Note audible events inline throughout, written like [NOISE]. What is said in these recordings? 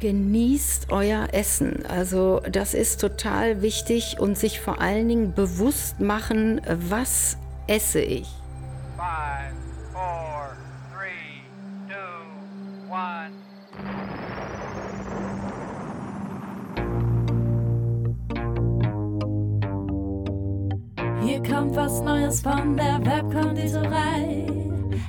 Genießt euer Essen. Also das ist total wichtig und sich vor allen Dingen bewusst machen, was esse ich. Five, four, three, two, one. Hier kommt was Neues von der Webkonditorei.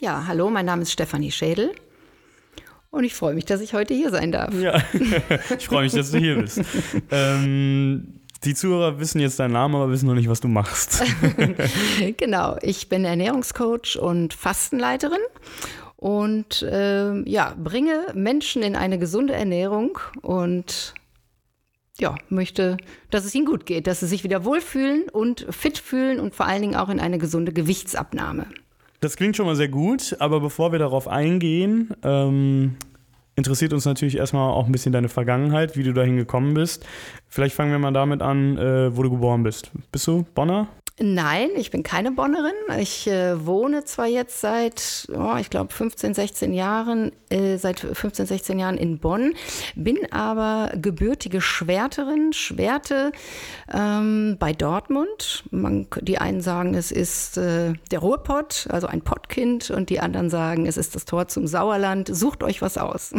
Ja, hallo, mein Name ist Stefanie Schädel und ich freue mich, dass ich heute hier sein darf. Ja, [LAUGHS] ich freue mich, dass du hier bist. [LAUGHS] ähm, die Zuhörer wissen jetzt deinen Namen, aber wissen noch nicht, was du machst. [LAUGHS] genau, ich bin Ernährungscoach und Fastenleiterin und äh, ja, bringe Menschen in eine gesunde Ernährung und ja, möchte, dass es ihnen gut geht, dass sie sich wieder wohlfühlen und fit fühlen und vor allen Dingen auch in eine gesunde Gewichtsabnahme. Das klingt schon mal sehr gut, aber bevor wir darauf eingehen, ähm, interessiert uns natürlich erstmal auch ein bisschen deine Vergangenheit, wie du dahin gekommen bist. Vielleicht fangen wir mal damit an, äh, wo du geboren bist. Bist du Bonner? Nein, ich bin keine Bonnerin. Ich äh, wohne zwar jetzt seit, oh, ich glaube, 15, 16 Jahren, äh, seit 15, 16 Jahren in Bonn, bin aber gebürtige Schwerterin, Schwerte ähm, bei Dortmund. Man, die einen sagen, es ist äh, der Ruhrpott, also ein Pottkind, und die anderen sagen, es ist das Tor zum Sauerland. Sucht euch was aus.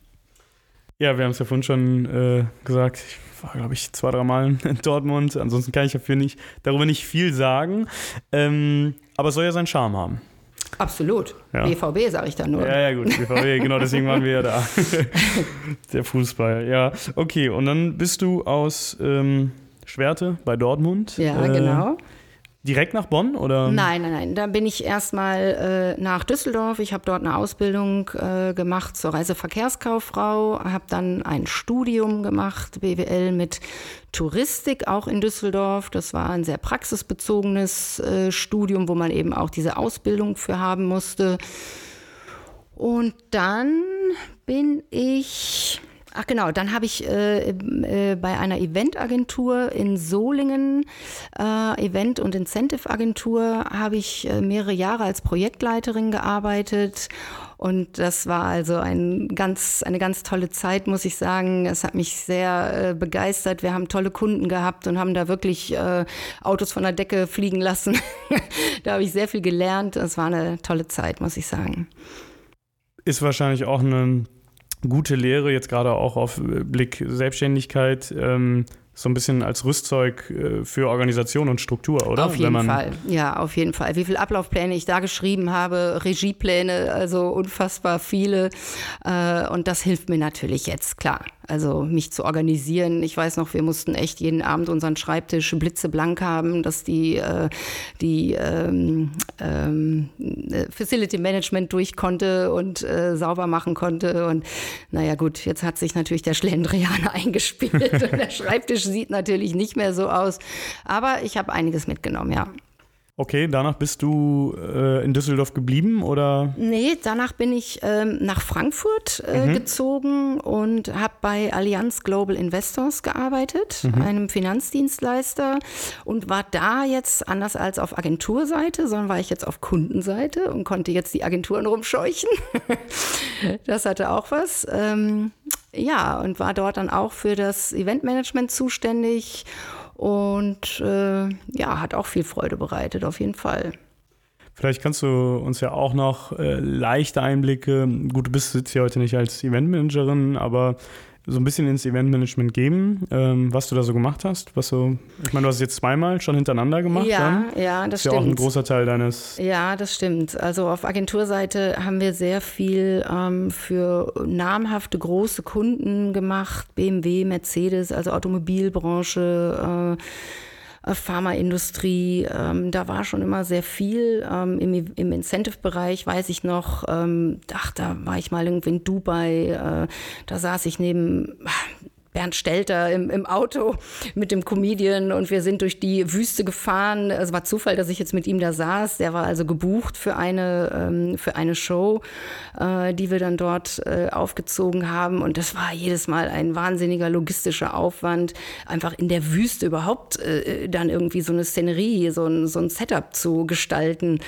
[LAUGHS] ja, wir haben es ja vorhin schon äh, gesagt. Ich war, glaube ich, zwei, drei Mal in [LAUGHS] Dortmund. Ansonsten kann ich dafür nicht, darüber nicht viel sagen. Ähm, aber es soll ja seinen Charme haben. Absolut. Ja. BVB sage ich dann nur. Ja, ja, gut, [LAUGHS] BVB, genau deswegen waren wir ja da. [LAUGHS] Der Fußball, ja. Okay, und dann bist du aus ähm, Schwerte bei Dortmund. Ja, äh, genau. Direkt nach Bonn oder? Nein, nein, nein. Da bin ich erstmal äh, nach Düsseldorf. Ich habe dort eine Ausbildung äh, gemacht zur Reiseverkehrskauffrau, habe dann ein Studium gemacht, BWL mit Touristik auch in Düsseldorf. Das war ein sehr praxisbezogenes äh, Studium, wo man eben auch diese Ausbildung für haben musste. Und dann bin ich Ach genau, dann habe ich äh, äh, bei einer Eventagentur in Solingen, äh, Event- und Incentive-Agentur, habe ich äh, mehrere Jahre als Projektleiterin gearbeitet. Und das war also ein ganz, eine ganz tolle Zeit, muss ich sagen. Es hat mich sehr äh, begeistert. Wir haben tolle Kunden gehabt und haben da wirklich äh, Autos von der Decke fliegen lassen. [LAUGHS] da habe ich sehr viel gelernt. Es war eine tolle Zeit, muss ich sagen. Ist wahrscheinlich auch eine gute Lehre, jetzt gerade auch auf Blick Selbstständigkeit, ähm, so ein bisschen als Rüstzeug äh, für Organisation und Struktur, oder? Auf jeden Fall, ja, auf jeden Fall. Wie viele Ablaufpläne ich da geschrieben habe, Regiepläne, also unfassbar viele. Äh, und das hilft mir natürlich jetzt, klar. Also mich zu organisieren. Ich weiß noch, wir mussten echt jeden Abend unseren Schreibtisch blitzeblank haben, dass die, äh, die ähm, ähm, Facility Management durch konnte und äh, sauber machen konnte. Und naja gut, jetzt hat sich natürlich der Schlendrian [LAUGHS] eingespielt und der [LAUGHS] Schreibtisch sieht natürlich nicht mehr so aus. Aber ich habe einiges mitgenommen, ja. Okay, danach bist du äh, in Düsseldorf geblieben oder? Nee, danach bin ich ähm, nach Frankfurt äh, mhm. gezogen und habe bei Allianz Global Investors gearbeitet, mhm. einem Finanzdienstleister und war da jetzt anders als auf Agenturseite, sondern war ich jetzt auf Kundenseite und konnte jetzt die Agenturen rumscheuchen. [LAUGHS] das hatte auch was. Ähm, ja, und war dort dann auch für das Eventmanagement zuständig und äh, ja, hat auch viel Freude bereitet, auf jeden Fall. Vielleicht kannst du uns ja auch noch äh, leichte Einblicke, gut, du bist jetzt hier heute nicht als Eventmanagerin, aber so ein bisschen ins Eventmanagement geben, ähm, was du da so gemacht hast. Was so, ich meine, du hast es jetzt zweimal schon hintereinander gemacht. Ja, dann. ja, das, das ist stimmt. ja auch ein großer Teil deines. Ja, das stimmt. Also auf Agenturseite haben wir sehr viel ähm, für namhafte große Kunden gemacht, BMW, Mercedes, also Automobilbranche. Äh, Pharmaindustrie. Ähm, da war schon immer sehr viel. Ähm, Im, im Incentive-Bereich weiß ich noch, ähm, ach, da war ich mal irgendwie in Dubai, äh, da saß ich neben Bernd Stelter im, im Auto mit dem Comedian und wir sind durch die Wüste gefahren. Es war Zufall, dass ich jetzt mit ihm da saß. Der war also gebucht für eine, ähm, für eine Show, äh, die wir dann dort äh, aufgezogen haben. Und das war jedes Mal ein wahnsinniger logistischer Aufwand, einfach in der Wüste überhaupt äh, dann irgendwie so eine Szenerie, so ein, so ein Setup zu gestalten.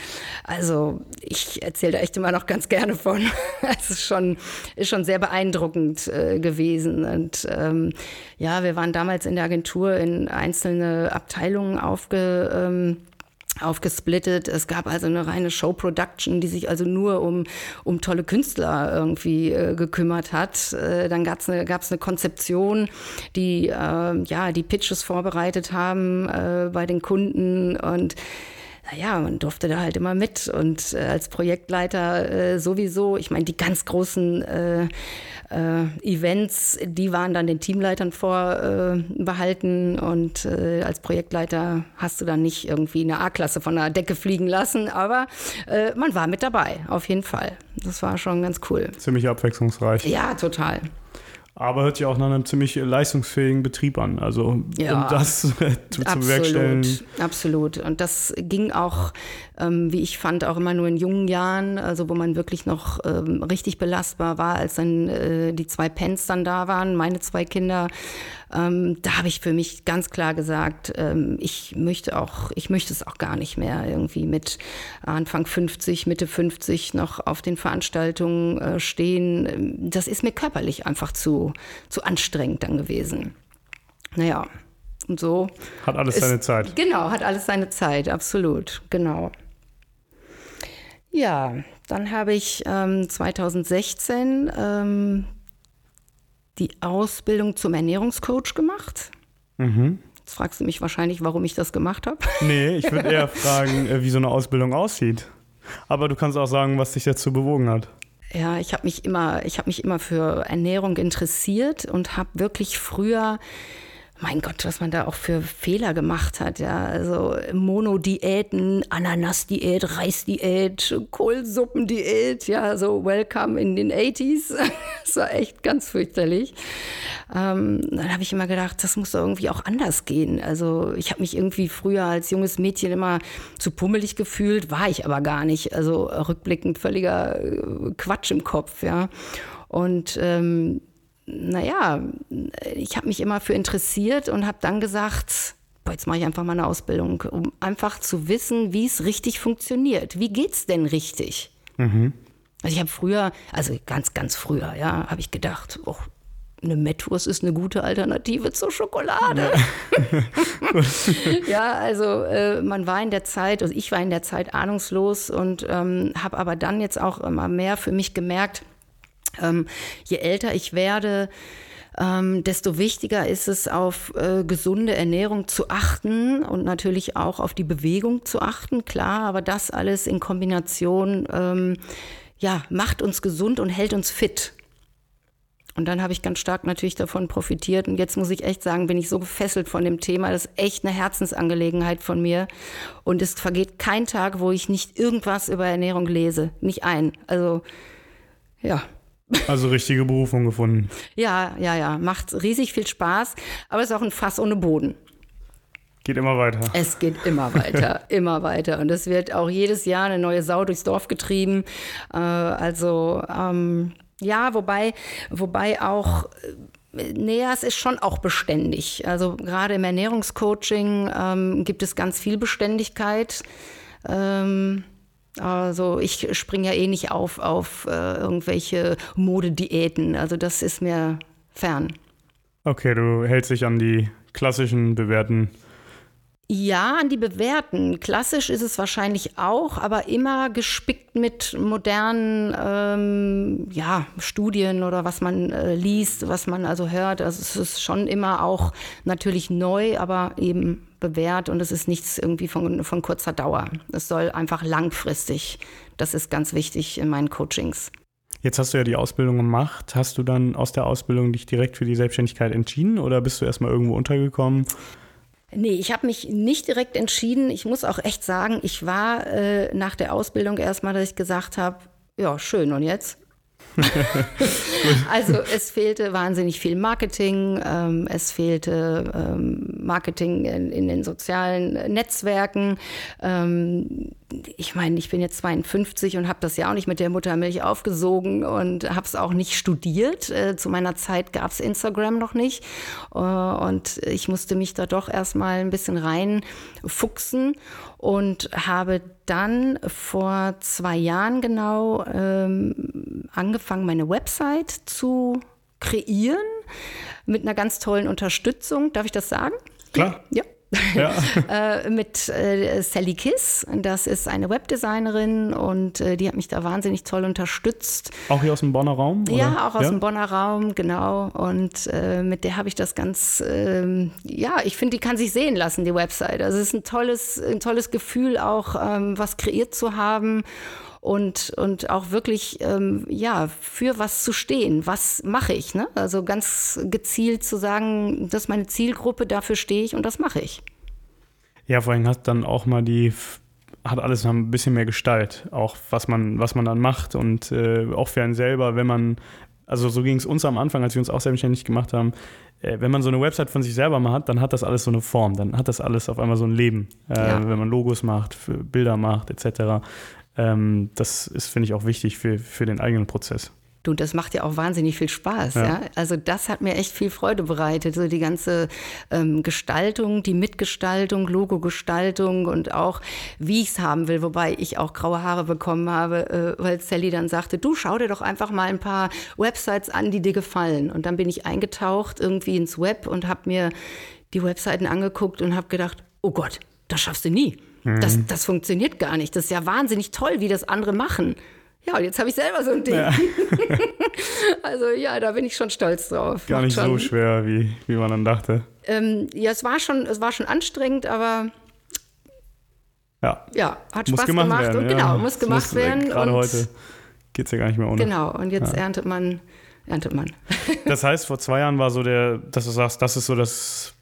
Also ich erzähle da echt immer noch ganz gerne von. [LAUGHS] Es ist schon, ist schon sehr beeindruckend gewesen. Und ähm, ja, wir waren damals in der Agentur in einzelne Abteilungen aufge ähm, aufgesplittet. Es gab also eine reine Show-Production, die sich also nur um, um tolle Künstler irgendwie äh, gekümmert hat. Äh, dann gab es eine, eine Konzeption, die äh, ja die Pitches vorbereitet haben äh, bei den Kunden und naja, man durfte da halt immer mit und äh, als Projektleiter äh, sowieso. Ich meine, die ganz großen äh, äh, Events, die waren dann den Teamleitern vorbehalten und äh, als Projektleiter hast du dann nicht irgendwie eine A-Klasse von der Decke fliegen lassen, aber äh, man war mit dabei, auf jeden Fall. Das war schon ganz cool. Ziemlich abwechslungsreich. Ja, total. Aber hört sich auch nach einem ziemlich leistungsfähigen Betrieb an. Also ja, um das zu, [LAUGHS] zu bewerkstelligen. Absolut. Und das ging auch, ähm, wie ich fand, auch immer nur in jungen Jahren, also wo man wirklich noch ähm, richtig belastbar war, als dann äh, die zwei Pens dann da waren, meine zwei Kinder. Ähm, da habe ich für mich ganz klar gesagt, ähm, ich möchte auch, ich möchte es auch gar nicht mehr irgendwie mit Anfang 50, Mitte 50 noch auf den Veranstaltungen äh, stehen. Das ist mir körperlich einfach zu, zu anstrengend dann gewesen. Naja, und so. Hat alles ist, seine Zeit. Genau, hat alles seine Zeit, absolut, genau. Ja, dann habe ich ähm, 2016 ähm, die Ausbildung zum Ernährungscoach gemacht. Mhm. Jetzt fragst du mich wahrscheinlich, warum ich das gemacht habe. [LAUGHS] Nee, ich würde eher fragen, äh, wie so eine Ausbildung aussieht. Aber du kannst auch sagen, was dich dazu bewogen hat. Ja, ich habe mich immer, ich habe mich immer für Ernährung interessiert und habe wirklich früher mein Gott, was man da auch für Fehler gemacht hat, ja. Also Monodiäten, Ananas-Diät, Reisdiät, Kohlsuppendiät, ja, so Welcome in den 80s. [LAUGHS] das war echt ganz fürchterlich. Ähm, dann habe ich immer gedacht, das muss irgendwie auch anders gehen. Also ich habe mich irgendwie früher als junges Mädchen immer zu pummelig gefühlt, war ich aber gar nicht. Also rückblickend völliger äh, Quatsch im Kopf, ja. Und ähm, naja, ich habe mich immer für interessiert und habe dann gesagt, boah, jetzt mache ich einfach mal eine Ausbildung, um einfach zu wissen, wie es richtig funktioniert. Wie geht's denn richtig? Mhm. Also ich habe früher, also ganz, ganz früher, ja, habe ich gedacht, oh, eine Metwurst ist eine gute Alternative zur Schokolade. Ja, [LAUGHS] ja also äh, man war in der Zeit, also ich war in der Zeit ahnungslos und ähm, habe aber dann jetzt auch immer mehr für mich gemerkt, ähm, je älter ich werde, ähm, desto wichtiger ist es, auf äh, gesunde Ernährung zu achten und natürlich auch auf die Bewegung zu achten, klar, aber das alles in Kombination ähm, ja, macht uns gesund und hält uns fit. Und dann habe ich ganz stark natürlich davon profitiert. Und jetzt muss ich echt sagen, bin ich so gefesselt von dem Thema. Das ist echt eine Herzensangelegenheit von mir. Und es vergeht kein Tag, wo ich nicht irgendwas über Ernährung lese. Nicht ein. Also, ja. Also richtige Berufung gefunden. ja, ja, ja. Macht riesig viel Spaß, aber es ist auch ein Fass ohne Boden. Geht immer weiter. Es geht immer weiter, [LAUGHS] immer weiter. Und es wird auch jedes Jahr eine neue Sau durchs Dorf getrieben. Äh, also ähm, ja, wobei, wobei auch. Äh, nee, es ist schon auch beständig. Also gerade im Ernährungscoaching ähm, gibt es ganz viel Beständigkeit. Ähm, also ich springe ja eh nicht auf auf äh, irgendwelche Modediäten. Also das ist mir fern. Okay, du hältst dich an die klassischen bewährten ja, an die bewährten. Klassisch ist es wahrscheinlich auch, aber immer gespickt mit modernen ähm, ja, Studien oder was man äh, liest, was man also hört. Also es ist schon immer auch natürlich neu, aber eben bewährt und es ist nichts irgendwie von, von kurzer Dauer. Es soll einfach langfristig. Das ist ganz wichtig in meinen Coachings. Jetzt hast du ja die Ausbildung gemacht. Hast du dann aus der Ausbildung dich direkt für die Selbstständigkeit entschieden oder bist du erstmal irgendwo untergekommen? Nee, ich habe mich nicht direkt entschieden. Ich muss auch echt sagen, ich war äh, nach der Ausbildung erstmal, dass ich gesagt habe, ja, schön, und jetzt? [LAUGHS] also es fehlte wahnsinnig viel Marketing, ähm, es fehlte ähm, Marketing in, in, den sozialen Netzwerken. Ähm, ich meine, ich bin jetzt 52 und habe das ja auch nicht mit der Muttermilch aufgesogen und habe es auch nicht studiert. Äh, zu meiner Zeit gab es Instagram noch nicht. Äh, und ich musste mich da doch erstmal ein bisschen reinfuchsen und habe dann vor zwei Jahren genau ähm, angefangen, meine Website zu kreieren mit einer ganz tollen Unterstützung. Darf ich das sagen? Klar. Ja. Ja. [LAUGHS] äh, mit äh, Sally Kiss. Das ist eine Webdesignerin und äh, die hat mich da wahnsinnig toll unterstützt. Auch hier aus dem Bonner Raum? Oder? Ja, auch aus ja? dem Bonner Raum, genau. Und äh, mit der habe ich das ganz, ähm, ja, ich finde, die kann sich sehen lassen, die Website. Also es ist ein tolles, ein tolles Gefühl, auch ähm, was kreiert zu haben und, und auch wirklich ähm, ja, für was zu stehen. Was mache ich? Ne? Also ganz gezielt zu sagen, das ist meine Zielgruppe, dafür stehe ich und das mache ich. Ja, vor allem hat dann auch mal die hat alles noch ein bisschen mehr Gestalt, auch was man, was man dann macht und äh, auch für einen selber, wenn man, also so ging es uns am Anfang, als wir uns auch selbstständig gemacht haben, äh, wenn man so eine Website von sich selber mal hat, dann hat das alles so eine Form, dann hat das alles auf einmal so ein Leben, äh, ja. wenn man Logos macht, Bilder macht etc. Ähm, das ist, finde ich, auch wichtig für, für den eigenen Prozess. Du, das macht ja auch wahnsinnig viel Spaß. Ja. ja? Also das hat mir echt viel Freude bereitet. So die ganze ähm, Gestaltung, die Mitgestaltung, Logo-Gestaltung und auch, wie ich es haben will. Wobei ich auch graue Haare bekommen habe, äh, weil Sally dann sagte, du schau dir doch einfach mal ein paar Websites an, die dir gefallen. Und dann bin ich eingetaucht irgendwie ins Web und habe mir die Webseiten angeguckt und habe gedacht, oh Gott, das schaffst du nie. Das, mhm. das funktioniert gar nicht. Das ist ja wahnsinnig toll, wie das andere machen. Ja, und jetzt habe ich selber so ein Ding. Ja. [LAUGHS] also ja, da bin ich schon stolz drauf. Gar nicht so schwer, wie, wie man dann dachte. Ähm, ja, es war, schon, es war schon anstrengend, aber ja, ja hat muss Spaß gemacht. gemacht. Werden, und ja. genau, muss gemacht muss, werden. Gerade heute geht es ja gar nicht mehr ohne. Genau, und jetzt ja. erntet man, erntet man. [LAUGHS] das heißt, vor zwei Jahren war so der, dass du sagst, das ist so das,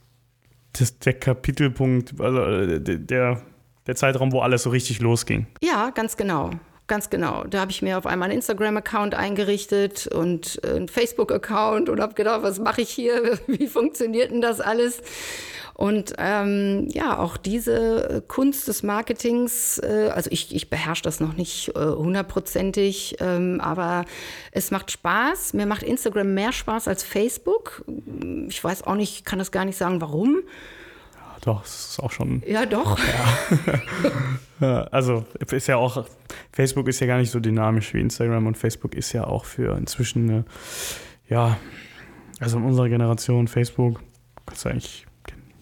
das der Kapitelpunkt, also äh, der der Zeitraum, wo alles so richtig losging. Ja, ganz genau. Ganz genau. Da habe ich mir auf einmal einen Instagram-Account eingerichtet und einen Facebook-Account und habe gedacht, was mache ich hier? [LAUGHS] Wie funktioniert denn das alles? Und ähm, ja, auch diese Kunst des Marketings, äh, also ich, ich beherrsche das noch nicht äh, hundertprozentig, ähm, aber es macht Spaß. Mir macht Instagram mehr Spaß als Facebook. Ich weiß auch nicht, kann das gar nicht sagen, warum doch, das ist auch schon. Ja, doch. [LAUGHS] [LAUGHS] Ja. also ist ja auch, Facebook ist ja gar nicht so dynamisch wie Instagram und Facebook ist ja auch für inzwischen eine, ja, also in unserer Generation Facebook, kannst du eigentlich.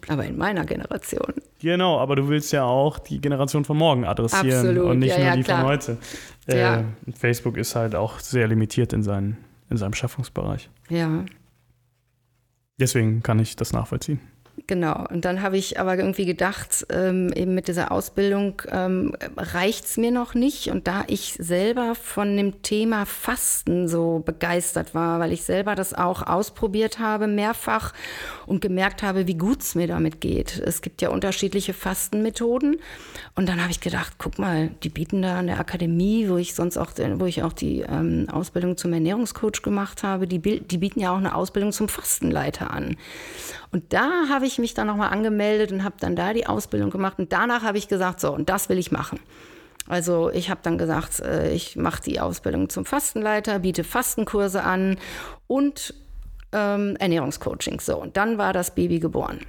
Aber in meiner Generation. Genau, aber du willst ja auch die Generation von morgen adressieren Absolut. und nicht ja, nur ja, die klar. von heute. Äh, ja. Facebook ist halt auch sehr limitiert in, seinen, in seinem Schaffungsbereich. Ja. Deswegen kann ich das nachvollziehen. Genau. Und dann habe ich aber irgendwie gedacht, ähm, eben mit dieser Ausbildung ähm, reicht es mir noch nicht. Und da ich selber von dem Thema Fasten so begeistert war, weil ich selber das auch ausprobiert habe, mehrfach und gemerkt habe, wie gut es mir damit geht. Es gibt ja unterschiedliche Fastenmethoden. Und dann habe ich gedacht, guck mal, die bieten da an der Akademie, wo ich sonst auch, wo ich auch die ähm, Ausbildung zum Ernährungscoach gemacht habe, die, die bieten ja auch eine Ausbildung zum Fastenleiter an. Und da habe ich mich dann nochmal angemeldet und habe dann da die Ausbildung gemacht. Und danach habe ich gesagt, so, und das will ich machen. Also ich habe dann gesagt, äh, ich mache die Ausbildung zum Fastenleiter, biete Fastenkurse an und ähm, Ernährungscoaching. So, und dann war das Baby geboren.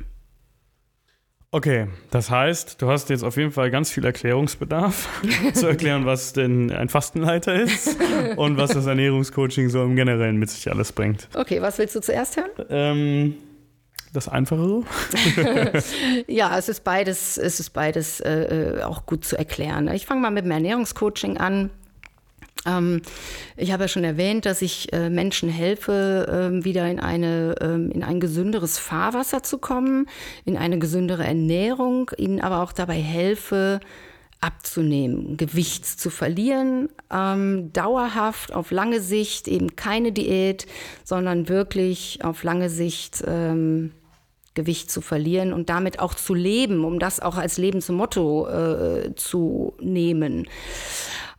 Okay, das heißt, du hast jetzt auf jeden Fall ganz viel Erklärungsbedarf, [LAUGHS] zu erklären, was denn ein Fastenleiter ist und was das Ernährungscoaching so im Generellen mit sich alles bringt. Okay, was willst du zuerst hören? Ähm, das Einfachere? [LAUGHS] ja, es ist beides, es ist beides äh, äh, auch gut zu erklären. Ich fange mal mit dem Ernährungscoaching an. Ähm, ich habe ja schon erwähnt, dass ich äh, Menschen helfe, äh, wieder in, eine, ähm, in ein gesünderes Fahrwasser zu kommen, in eine gesündere Ernährung, ihnen aber auch dabei helfe, abzunehmen, Gewicht zu verlieren, ähm, dauerhaft auf lange Sicht, eben keine Diät, sondern wirklich auf lange Sicht ähm, Gewicht zu verlieren und damit auch zu leben, um das auch als Lebensmotto äh, zu nehmen.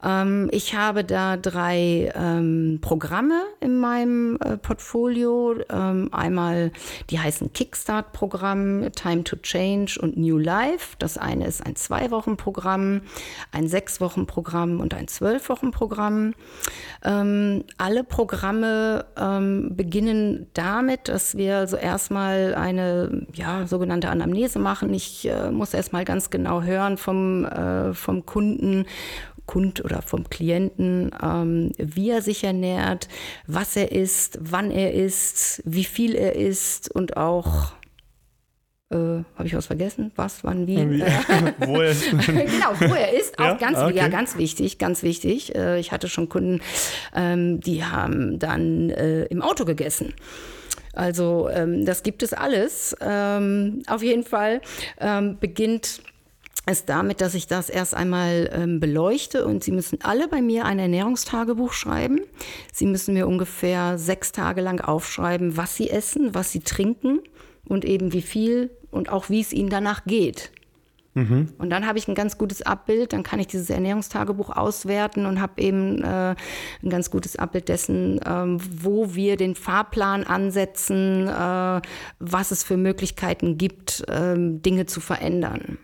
Ähm, ich habe da drei ähm, Programme in meinem äh, Portfolio. Ähm, einmal, die heißen Kickstart-Programm, Time to Change und New Life. Das eine ist ein Zwei-Wochen-Programm, ein Sechs-Wochen-Programm und ein Zwölf-Wochen-Programm. Ähm, alle Programme ähm, beginnen damit, dass wir also erstmal eine ja, sogenannte Anamnese machen. Ich äh, muss erstmal ganz genau hören vom, äh, vom Kunden, Kund oder vom Klienten, ähm, wie er sich ernährt, was er isst, wann er isst, wie viel er isst und auch äh, habe ich was vergessen? Was, wann, wie? wie? [LAUGHS] [LAUGHS] wo er ist. genau, wo er ist. Auch ja? ganz, okay. ja, ganz wichtig, ganz wichtig. Äh, ich hatte schon Kunden, ähm, die haben dann äh, im Auto gegessen. Also ähm, das gibt es alles. Ähm, auf jeden Fall ähm, beginnt ist damit, dass ich das erst einmal ähm, beleuchte und Sie müssen alle bei mir ein Ernährungstagebuch schreiben. Sie müssen mir ungefähr sechs Tage lang aufschreiben, was Sie essen, was Sie trinken und eben wie viel und auch wie es Ihnen danach geht. Mhm. Und dann habe ich ein ganz gutes Abbild, dann kann ich dieses Ernährungstagebuch auswerten und habe eben äh, ein ganz gutes Abbild dessen, ähm, wo wir den Fahrplan ansetzen, äh, was es für Möglichkeiten gibt, äh, Dinge zu verändern.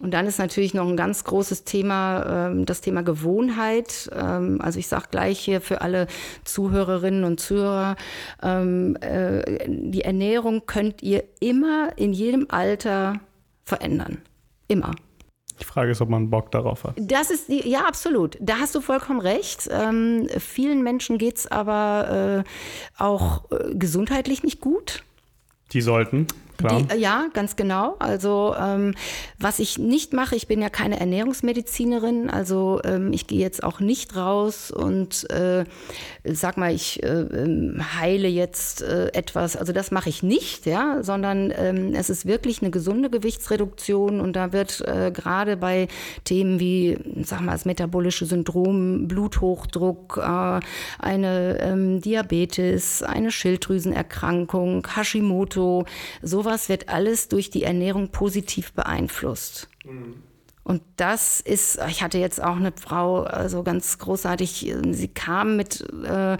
Und dann ist natürlich noch ein ganz großes Thema, ähm, das Thema Gewohnheit. Ähm, also ich sage gleich hier für alle Zuhörerinnen und Zuhörer, ähm, äh, die Ernährung könnt ihr immer in jedem Alter verändern. Immer. Die Frage ist, ob man Bock darauf hat. Das ist die, ja absolut. Da hast du vollkommen recht. Ähm, vielen Menschen geht es aber äh, auch äh, gesundheitlich nicht gut. Die sollten. Klar. Die, ja, ganz genau. Also ähm, was ich nicht mache, ich bin ja keine Ernährungsmedizinerin, also ähm, ich gehe jetzt auch nicht raus und äh, sag mal, ich äh, ähm, heile jetzt äh, etwas. Also das mache ich nicht, ja, sondern ähm, es ist wirklich eine gesunde Gewichtsreduktion und da wird äh, gerade bei Themen wie, sag mal, das metabolische Syndrom, Bluthochdruck, äh, eine ähm, Diabetes, eine Schilddrüsenerkrankung, Hashimoto, sowas sowas wird alles durch die Ernährung positiv beeinflusst. Mhm. Und das ist, ich hatte jetzt auch eine Frau, also ganz großartig, sie kam mit äh,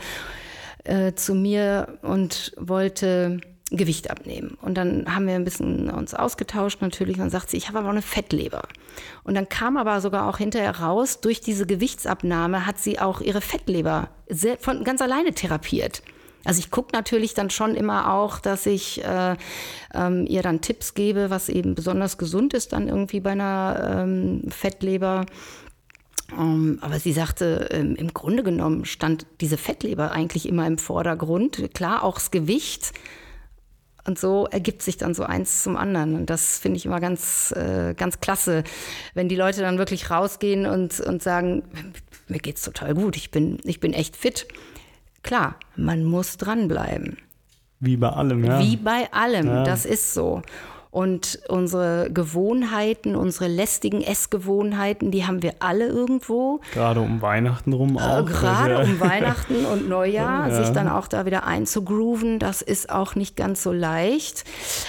äh, zu mir und wollte Gewicht abnehmen. Und dann haben wir ein bisschen uns ausgetauscht natürlich. Und dann sagt sie, ich habe aber eine Fettleber. Und dann kam aber sogar auch hinterher raus, durch diese Gewichtsabnahme hat sie auch ihre Fettleber sehr, von, ganz alleine therapiert. Also ich gucke natürlich dann schon immer auch, dass ich äh, ähm, ihr dann Tipps gebe, was eben besonders gesund ist dann irgendwie bei einer ähm, Fettleber. Um, ähm, aber sie sagte, ähm, im Grunde genommen stand diese Fettleber eigentlich immer im Vordergrund. Klar, auch das Gewicht. Und so ergibt sich dann so eins zum anderen. Und das finde ich immer ganz, äh, ganz klasse, wenn die Leute dann wirklich rausgehen und, und sagen, mir geht's total gut, ich bin, ich bin echt fit. Klar, man muss dranbleiben. Wie bei allem, ja. Wie bei allem, ja. das ist so. Und unsere Gewohnheiten, unsere lästigen Essgewohnheiten, die haben wir alle irgendwo. Gerade um Weihnachten rum äh, auch. Äh, gerade um Weihnachten und Neujahr, [LAUGHS] ja. sich dann auch da wieder einzugrooven, das ist auch nicht ganz so leicht.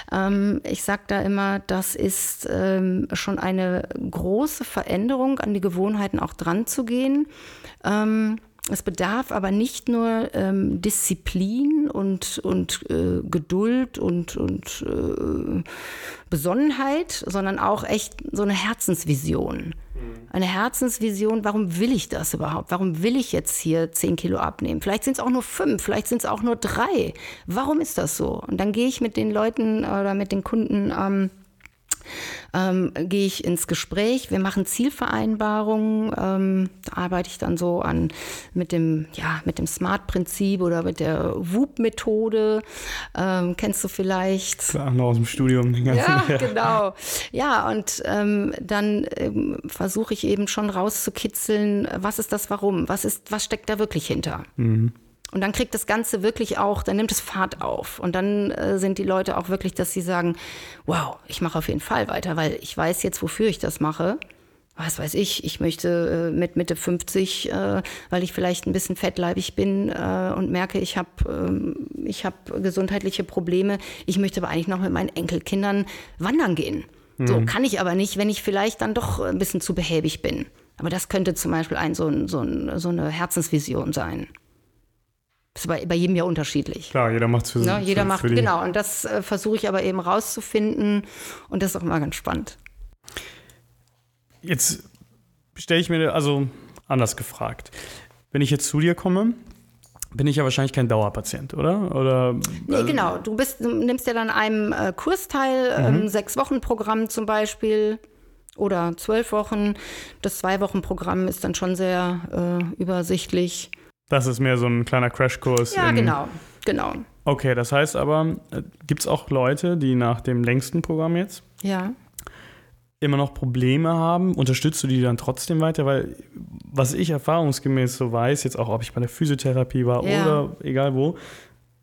Ähm, ich sage da immer, das ist ähm, schon eine große Veränderung, an die Gewohnheiten auch dran zu gehen. Ähm, es bedarf aber nicht nur ähm, Disziplin und, und äh, Geduld und, und äh, Besonnenheit, sondern auch echt so eine Herzensvision. Mhm. Eine Herzensvision, warum will ich das überhaupt? Warum will ich jetzt hier zehn Kilo abnehmen? Vielleicht sind es auch nur fünf, vielleicht sind es auch nur drei. Warum ist das so? Und dann gehe ich mit den Leuten oder mit den Kunden ähm, ähm, gehe ich ins Gespräch. Wir machen Zielvereinbarungen. Ähm, da arbeite ich dann so an mit dem, ja, mit dem Smart-Prinzip oder mit der WUP-Methode. Ähm, kennst du vielleicht? Klar, noch aus dem Studium. Den ganzen ja, Jahr. genau. Ja, und ähm, dann ähm, versuche ich eben schon rauszukitzeln, was ist das Warum? Was, ist, was steckt da wirklich hinter? Mhm. Und dann kriegt das Ganze wirklich auch, dann nimmt es Fahrt auf. Und dann äh, sind die Leute auch wirklich, dass sie sagen, wow, ich mache auf jeden Fall weiter, weil ich weiß jetzt, wofür ich das mache. was weiß ich, ich möchte äh, mit Mitte 50, äh, weil ich vielleicht ein bisschen fettleibig bin äh, und merke, ich habe ähm, ich hab gesundheitliche Probleme. Ich möchte aber eigentlich noch mit meinen Enkelkindern wandern gehen. Mhm. So kann ich aber nicht, wenn ich vielleicht dann doch ein bisschen zu behäbig bin. Aber das könnte zum Beispiel ein, so, ein, so, ein, so eine Herzensvision sein. Das ist bei, bei jedem ja unterschiedlich. Klar, jeder macht es für sich. Ne? Jeder für, macht, für genau. Und das äh, versuche ich aber eben rauszufinden. Und das ist auch immer ganz spannend. Jetzt stelle ich mir, also anders gefragt. Wenn ich jetzt zu dir komme, bin ich ja wahrscheinlich kein Dauerpatient, oder? oder nee, also genau. Du, bist, du nimmst ja dann einem äh, Kurs teil, mhm. ähm, sechs Wochen Programm zum Beispiel oder zwölf Wochen. Das zwei Wochen Programm ist dann schon sehr äh, übersichtlich. Das ist mehr so ein kleiner Crashkurs. Ja, genau, genau. Okay, das heißt aber, äh, gibt es auch Leute, die nach dem längsten Programm jetzt ja immer noch Probleme haben, unterstützt du die dann trotzdem weiter? Weil, was ich erfahrungsgemäß so weiß, jetzt auch, ob ich bei der Physiotherapie war ja. oder egal wo,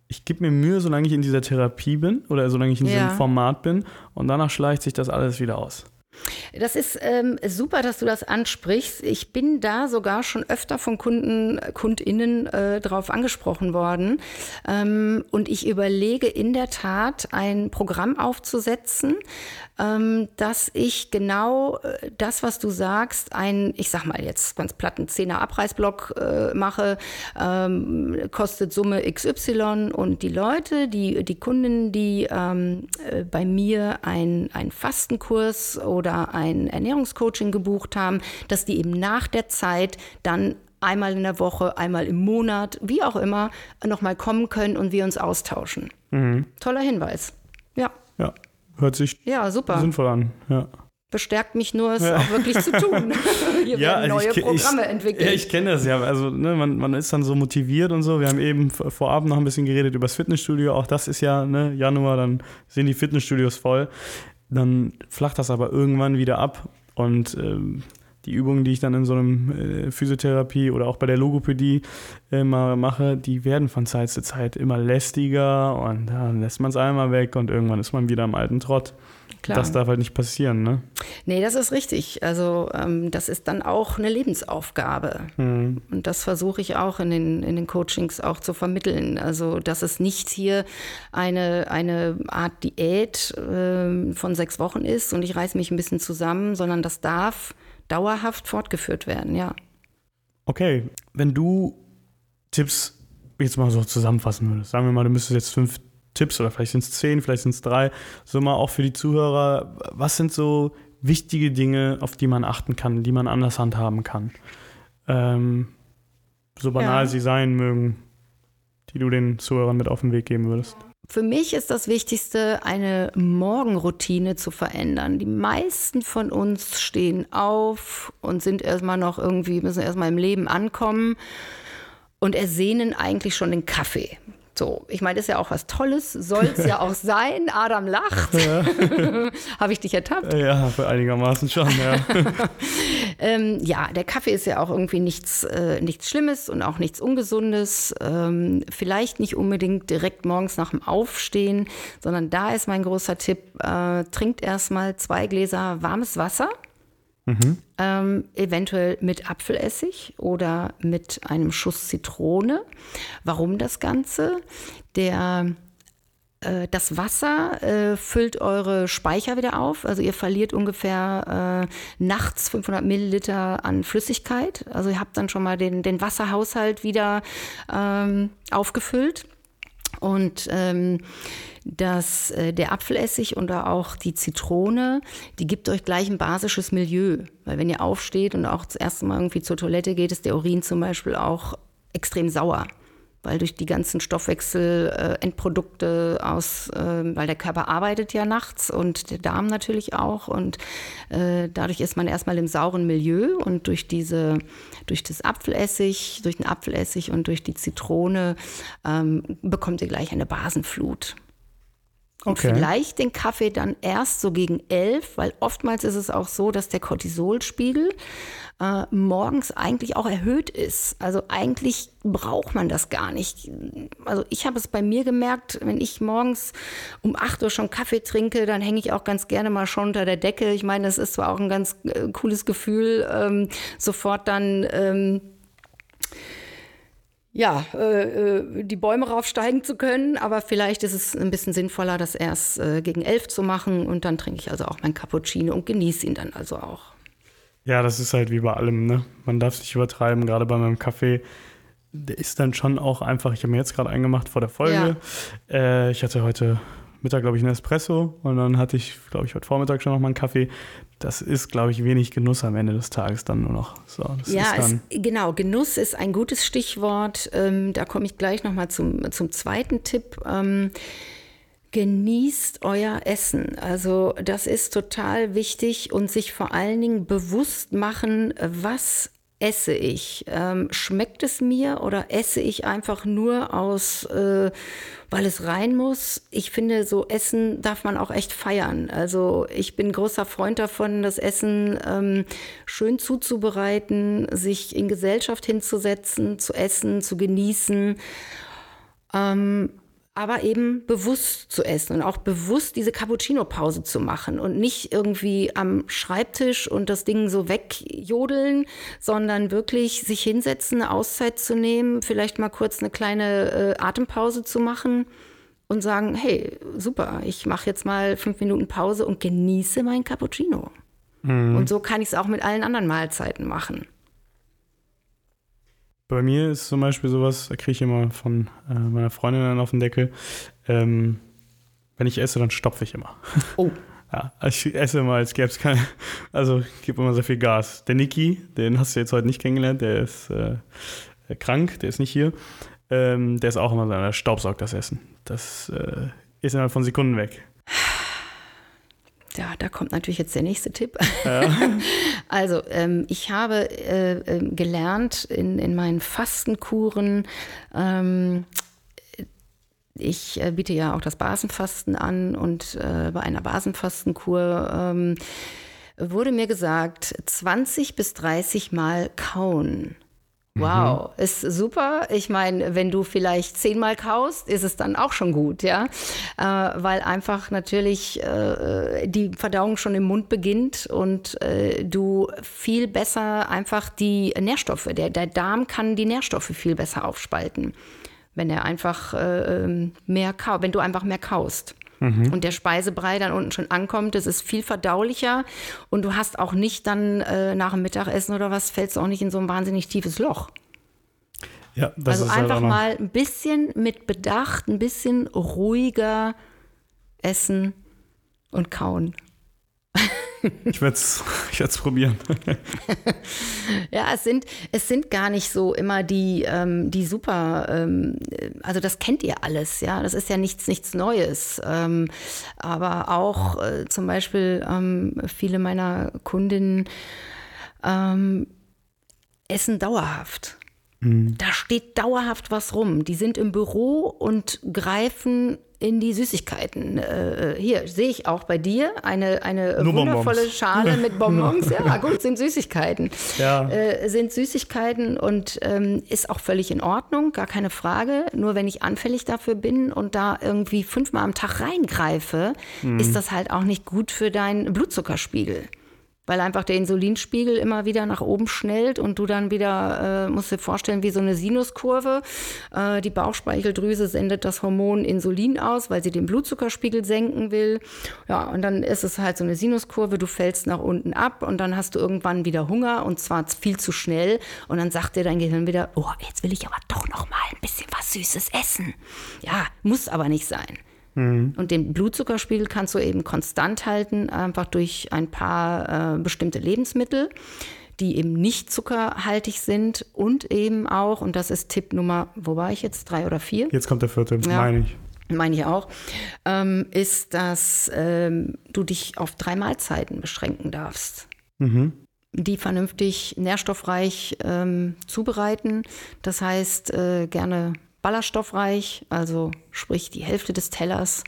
ich gebe mir Mühe, solange ich in dieser Therapie bin oder solange ich in ja. diesem Format bin und danach schleicht sich das alles wieder aus. Das ist ähm, super, dass du das ansprichst. Ich bin da sogar schon öfter von Kunden, KundInnen äh, drauf angesprochen worden. Ähm, und ich überlege in der Tat, ein Programm aufzusetzen, ähm, dass ich genau äh, das, was du sagst, ein, ich sag mal jetzt ganz platten Zehner Abreißblock äh, mache, ähm, kostet Summe XY und die Leute, die, die Kunden, die ähm, äh, bei mir ein, ein Fastenkurs oder ein Ernährungscoaching gebucht haben, dass die eben nach der Zeit dann einmal in der Woche, einmal im Monat, wie auch immer, nochmal kommen können und wir uns austauschen. Mhm. Toller Hinweis. Ja. Ja, Hört sich ja, super. sinnvoll an. Ja. Bestärkt mich nur, es ja. auch wirklich zu tun. [LAUGHS] Hier ja, werden also neue ich, Programme ich, entwickelt. Ja, ich kenne das ja. Also ne, man, man ist dann so motiviert und so. Wir haben eben vorab noch ein bisschen geredet über das Fitnessstudio. Auch das ist ja ne, Januar, dann sind die Fitnessstudios voll. Dann flacht das aber irgendwann wieder ab. Und ähm, die Übungen, die ich dann in so einem äh, Physiotherapie oder auch bei der Logopädie immer mache, die werden von Zeit zu Zeit immer lästiger und dann lässt man es einmal weg und irgendwann ist man wieder im alten Trott. Klar. Das darf halt nicht passieren, ne? Nee, das ist richtig. Also ähm, das ist dann auch eine Lebensaufgabe. Mhm. Und das versuche ich auch in den, in den Coachings auch zu vermitteln. Also dass es nicht hier eine, eine Art Diät äh, von sechs Wochen ist und ich reiße mich ein bisschen zusammen, sondern das darf dauerhaft fortgeführt werden, ja. Okay, wenn du Tipps jetzt mal so zusammenfassen würdest, sagen wir mal, du müsstest jetzt fünf Tipps oder vielleicht sind es zehn, vielleicht sind es drei, so mal auch für die Zuhörer, was sind so wichtige Dinge, auf die man achten kann, die man anders handhaben kann? Ähm, so banal ja. sie sein mögen, die du den Zuhörern mit auf den Weg geben würdest. Für mich ist das Wichtigste, eine Morgenroutine zu verändern. Die meisten von uns stehen auf und sind erstmal noch irgendwie, müssen erstmal im Leben ankommen und ersehnen eigentlich schon den Kaffee. So, ich meine, das ist ja auch was Tolles, soll es ja auch sein. Adam lacht. Ja. [LAUGHS] Habe ich dich ertappt? Ja, einigermaßen schon, ja. [LAUGHS] ähm, ja, der Kaffee ist ja auch irgendwie nichts, äh, nichts Schlimmes und auch nichts Ungesundes. Ähm, vielleicht nicht unbedingt direkt morgens nach dem Aufstehen, sondern da ist mein großer Tipp, äh, trinkt erstmal zwei Gläser warmes Wasser. Mhm. Ähm, eventuell mit Apfelessig oder mit einem Schuss Zitrone. Warum das Ganze? Der äh, das Wasser äh, füllt eure Speicher wieder auf. Also ihr verliert ungefähr äh, nachts 500 Milliliter an Flüssigkeit. Also ihr habt dann schon mal den, den Wasserhaushalt wieder ähm, aufgefüllt. Und ähm, dass äh, der Apfelessig und auch die Zitrone, die gibt euch gleich ein basisches Milieu. Weil wenn ihr aufsteht und auch das erste Mal irgendwie zur Toilette geht, ist der Urin zum Beispiel auch extrem sauer. Weil durch die ganzen Stoffwechsel-Endprodukte äh, aus, äh, weil der Körper arbeitet ja nachts und der Darm natürlich auch. Und äh, dadurch ist man erstmal im sauren Milieu und durch diese, durch das Apfelessig, durch den Apfelessig und durch die Zitrone ähm, bekommt ihr gleich eine Basenflut. Und Okay. vielleicht den Kaffee dann erst so gegen elf, weil oftmals ist es auch so, dass der Cortisolspiegel äh, morgens eigentlich auch erhöht ist. Also eigentlich braucht man das gar nicht. Also ich habe es bei mir gemerkt, wenn ich morgens um 8 Uhr schon Kaffee trinke, dann hänge ich auch ganz gerne mal schon unter der Decke. Ich meine, das ist zwar auch ein ganz äh, cooles Gefühl, ähm, sofort dann ähm, ja, äh, äh, die Bäume raufsteigen zu können, aber vielleicht ist es ein bisschen sinnvoller, das erst äh, gegen elf zu machen und dann trinke ich also auch mein Cappuccino und genieße ihn dann also auch. Ja, das ist halt wie bei allem, ne? Man darf es nicht übertreiben, gerade bei meinem Kaffee. Der ist dann schon auch einfach, ich habe mir jetzt gerade eingemacht vor der Folge. Äh, ich hatte heute Mittag, glaube ich, einen Espresso und dann hatte ich, glaube ich, heute Vormittag schon noch mal einen Kaffee. Das ist, glaube ich, wenig Genuss am Ende des Tages dann nur noch. So, Ja, es, genau. Genuss ist ein gutes Stichwort. Ähm, da komme ich gleich nochmal zum, zum zweiten Tipp. Ähm, genießt euer Essen. Also das ist total wichtig und sich vor allen Dingen bewusst machen, was esse ich? Ähm, schmeckt es mir oder esse ich einfach nur aus, äh, weil es rein muss? Ich finde, so Essen darf man auch echt feiern. Also ich bin großer Freund davon, das Essen ähm, schön zuzubereiten, sich in Gesellschaft hinzusetzen, zu essen, zu genießen. Ähm, aber eben bewusst zu essen und auch bewusst diese Cappuccino-Pause zu machen und nicht irgendwie am Schreibtisch und das Ding so wegjodeln, sondern wirklich sich hinsetzen, eine Auszeit zu nehmen, vielleicht mal kurz eine kleine äh, Atempause zu machen und sagen, hey, super, ich mache jetzt mal fünf Minuten Pause und genieße mein Cappuccino. Und so kann ich es auch mit allen anderen Mahlzeiten machen. Bei mir ist zum Beispiel sowas, da kriege ich immer von äh, meiner Freundin dann auf den Deckel. Ähm, wenn ich esse, dann stopfe ich immer. Oh, [LAUGHS] Ja, ich esse immer, als gäbe es keine. Also, ich gebe immer sehr viel Gas. Der Niki, den hast du jetzt heute nicht kennengelernt, der ist äh, krank, der ist nicht hier. Ähm, der ist auch immer so, der staubsaugt das Essen. Das äh, ist innerhalb von Sekunden weg. Ja, da kommt natürlich jetzt der nächste Tipp. [LAUGHS] also, ähm, ich habe äh, äh, gelernt in, in meinen Fastenkuren, ähm, ich äh, biete ja auch das Basenfasten an und äh, bei einer Basenfastenkur ähm, wurde mir gesagt, 20 bis 30 Mal kauen. Wow, ist super. Ich meine, wenn du vielleicht zehnmal kaust, ist es dann auch schon gut, ja, äh, weil einfach natürlich äh, die Verdauung schon im Mund beginnt und äh, du viel besser einfach die Nährstoffe, der, der Darm kann die Nährstoffe viel besser aufspalten, wenn er einfach äh, ähm, mehr wenn du einfach mehr kaust. Und der Speisebrei dann unten schon ankommt, das ist viel verdaulicher und du hast auch nicht dann äh, nach dem Mittagessen oder was, fällst du auch nicht in so ein wahnsinnig tiefes Loch. Ja, das also ist halt einfach noch, mal ein bisschen mit Bedacht, ein bisschen ruhiger essen und kauen. Ich werde es ich probieren. Ja, es sind, es sind gar nicht so immer die, ähm, die super, ähm, also das kennt ihr alles, ja, das ist ja nichts, nichts Neues. Ähm, aber auch äh, zum Beispiel ähm, viele meiner Kundinnen ähm, essen dauerhaft. Da steht dauerhaft was rum. Die sind im Büro und greifen in die Süßigkeiten. Äh, hier sehe ich auch bei dir eine, eine Nur wundervolle Bonbons. Schale mit [LAUGHS] Bonbons. Ja, gut, sind Süßigkeiten. Ja. Äh, sind Süßigkeiten und ähm, ist auch völlig in Ordnung, gar keine Frage. Nur wenn ich anfällig dafür bin und da irgendwie fünfmal am Tag reingreife, ist das halt auch nicht gut für deinen Blutzuckerspiegel. Weil einfach der Insulinspiegel immer wieder nach oben schnellt und du dann wieder, äh, musst dir vorstellen, wie so eine Sinuskurve. Äh, die Bauchspeicheldrüse sendet das Hormon Insulin aus, weil sie den Blutzuckerspiegel senken will. Ja, und dann ist es halt so eine Sinuskurve, du fällst nach unten ab und dann hast du irgendwann wieder Hunger und zwar viel zu schnell. Und dann sagt dir dein Gehirn wieder, oh, jetzt will ich aber doch noch mal ein bisschen was Süßes essen. Ja, muss aber nicht sein. Und den Blutzuckerspiegel kannst du eben konstant halten, einfach durch ein paar äh, bestimmte Lebensmittel, die eben nicht zuckerhaltig sind und eben auch, und das ist Tipp Nummer, wo war ich jetzt, drei oder vier? Jetzt kommt der vierte, Ja. meine ich. meine ich auch, ähm, ist, dass ähm, du dich auf drei Mahlzeiten beschränken darfst. Die vernünftig nährstoffreich ähm, zubereiten. Das heißt, äh, gerne ballaststoffreich, also sprich die Hälfte des Tellers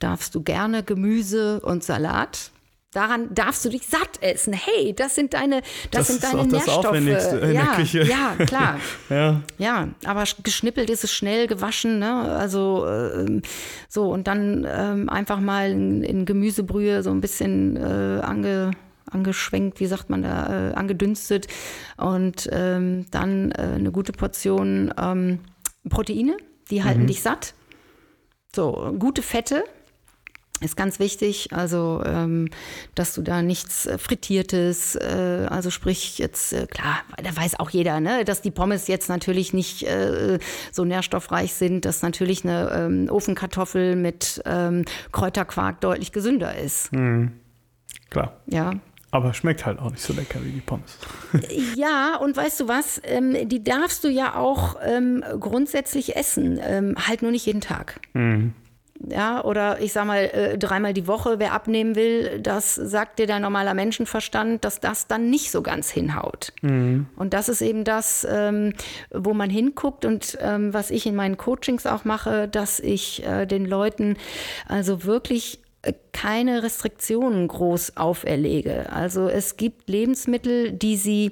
darfst du gerne Gemüse und Salat. Daran darfst du dich satt essen. Hey, das sind deine, das, Das sind ist deine auch das Nährstoffe. Aufwendigste in der ja, Küche. ja, klar. [LAUGHS] Ja, Ja, aber geschnippelt ist es schnell gewaschen, ne? Also ähm, so und dann ähm, einfach mal in, in Gemüsebrühe so ein bisschen äh, ange, angeschwenkt, wie sagt man da, äh, angedünstet und ähm, dann äh, eine gute Portion ähm, Proteine, die halten dich satt. So, gute Fette, ist ganz wichtig, also ähm, dass du da nichts äh, Frittiertes, äh, also sprich jetzt, äh, klar, da weiß auch jeder, ne, dass die Pommes jetzt natürlich nicht äh, so nährstoffreich sind, dass natürlich eine ähm, Ofenkartoffel mit ähm, Kräuterquark deutlich gesünder ist. klar. Ja. Aber schmeckt halt auch nicht so lecker wie die Pommes. Ja, und weißt du was, ähm, die darfst du ja auch ähm, grundsätzlich essen, ähm, halt nur nicht jeden Tag. Ja, oder ich sag mal, äh, dreimal die Woche, wer abnehmen will, das sagt dir dein normaler Menschenverstand, dass das dann nicht so ganz hinhaut. Und das ist eben das, ähm, wo man hinguckt und ähm, was ich in meinen Coachings auch mache, dass ich äh, den Leuten also wirklich keine Restriktionen groß auferlege. Also es gibt Lebensmittel, die sie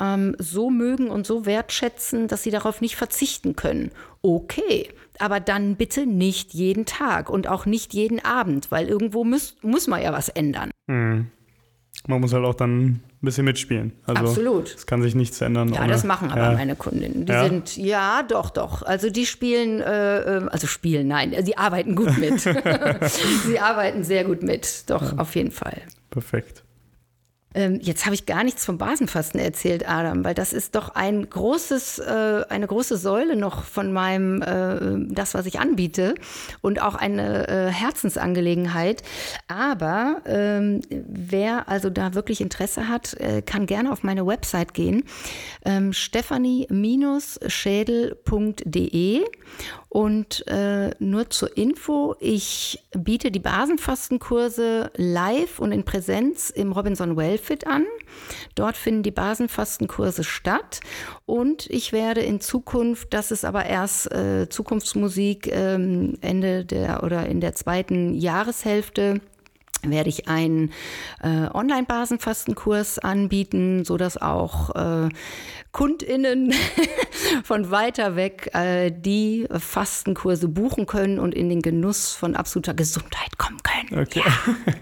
ähm, so mögen und so wertschätzen, dass sie darauf nicht verzichten können. Okay, aber dann bitte nicht jeden Tag und auch nicht jeden Abend, weil irgendwo muss, muss man ja was ändern. Man muss halt auch dann ein bisschen mitspielen. Also Absolut. Es kann sich nichts ändern. Ja, ohne- das machen aber ja. meine Kundinnen. Die Ja? sind, ja, doch, doch. Also die spielen, äh, äh, also spielen, nein, sie arbeiten gut mit. [LAUGHS] [LAUGHS] sie arbeiten sehr gut mit, doch, auf jeden Fall. Perfekt. Ähm, jetzt habe ich gar nichts vom Basenfasten erzählt, Adam, weil das ist doch ein großes, äh, eine große Säule noch von meinem, äh, das, was ich anbiete und auch eine äh, Herzensangelegenheit. Aber ähm, wer also da wirklich Interesse hat, äh, kann gerne auf meine Website gehen, ähm, stephanie-schädel.de und äh, nur zur Info, ich biete die Basenfastenkurse live und in Präsenz im Robinson Wellfit an. Dort finden die Basenfastenkurse statt und ich werde in Zukunft, das ist aber erst äh, Zukunftsmusik ähm, Ende der oder in der zweiten Jahreshälfte, werde ich einen äh, Online-Basenfastenkurs anbieten, sodass auch äh, KundInnen [LAUGHS] von weiter weg äh, die Fastenkurse buchen können und in den Genuss von absoluter Gesundheit kommen können. Okay.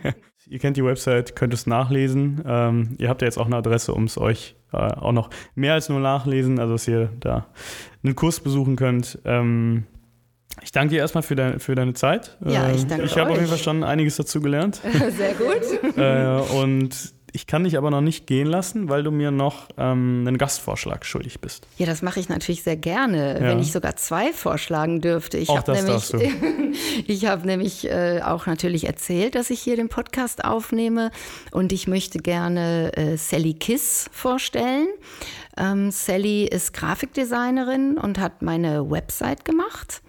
[LAUGHS] ihr kennt die Website, könnt es nachlesen. Ähm, ihr habt ja jetzt auch eine Adresse, um es euch äh, auch noch mehr als nur nachlesen, also dass ihr da einen Kurs besuchen könnt. Ähm, ich danke dir erstmal für, dein, für deine Zeit. Ja, ich Ähm, danke Ich habe auf jeden. Fall schon einiges dazu gelernt. [LAUGHS] Sehr gut. äh, und ich kann dich aber noch nicht gehen lassen, weil du mir noch ähm, einen Gastvorschlag schuldig bist. Ja, das mache ich natürlich sehr gerne, Ja. wenn ich sogar zwei vorschlagen dürfte. Ich Auch habe das nämlich, darfst du. [LAUGHS] ich habe nämlich äh, auch natürlich erzählt, dass ich hier den Podcast aufnehme und ich möchte gerne äh, Sally Kiss vorstellen. Ähm, Sally ist Grafikdesignerin und hat meine Website gemacht.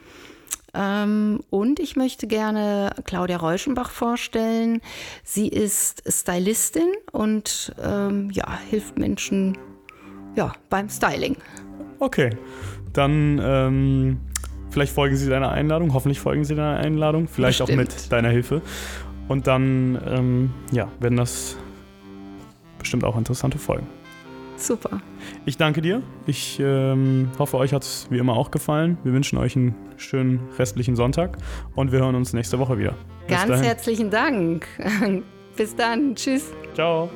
Ähm, und ich möchte gerne Claudia Reuschenbach vorstellen. Sie ist Stylistin und ähm, ja, hilft Menschen ja, beim Styling. Okay, dann ähm, vielleicht folgen sie deiner Einladung, hoffentlich folgen sie deiner Einladung, vielleicht auch Bestimmt. mit deiner Hilfe. Und dann, ähm, ja, werden das bestimmt auch interessante Folgen. Super. Ich danke dir. Ich ähm, hoffe, euch hat es wie immer auch gefallen. Wir wünschen euch einen schönen restlichen Sonntag und wir hören uns nächste Woche wieder. Bis Ganz dahin. herzlichen Dank. [LAUGHS] Bis dann. Tschüss. Ciao.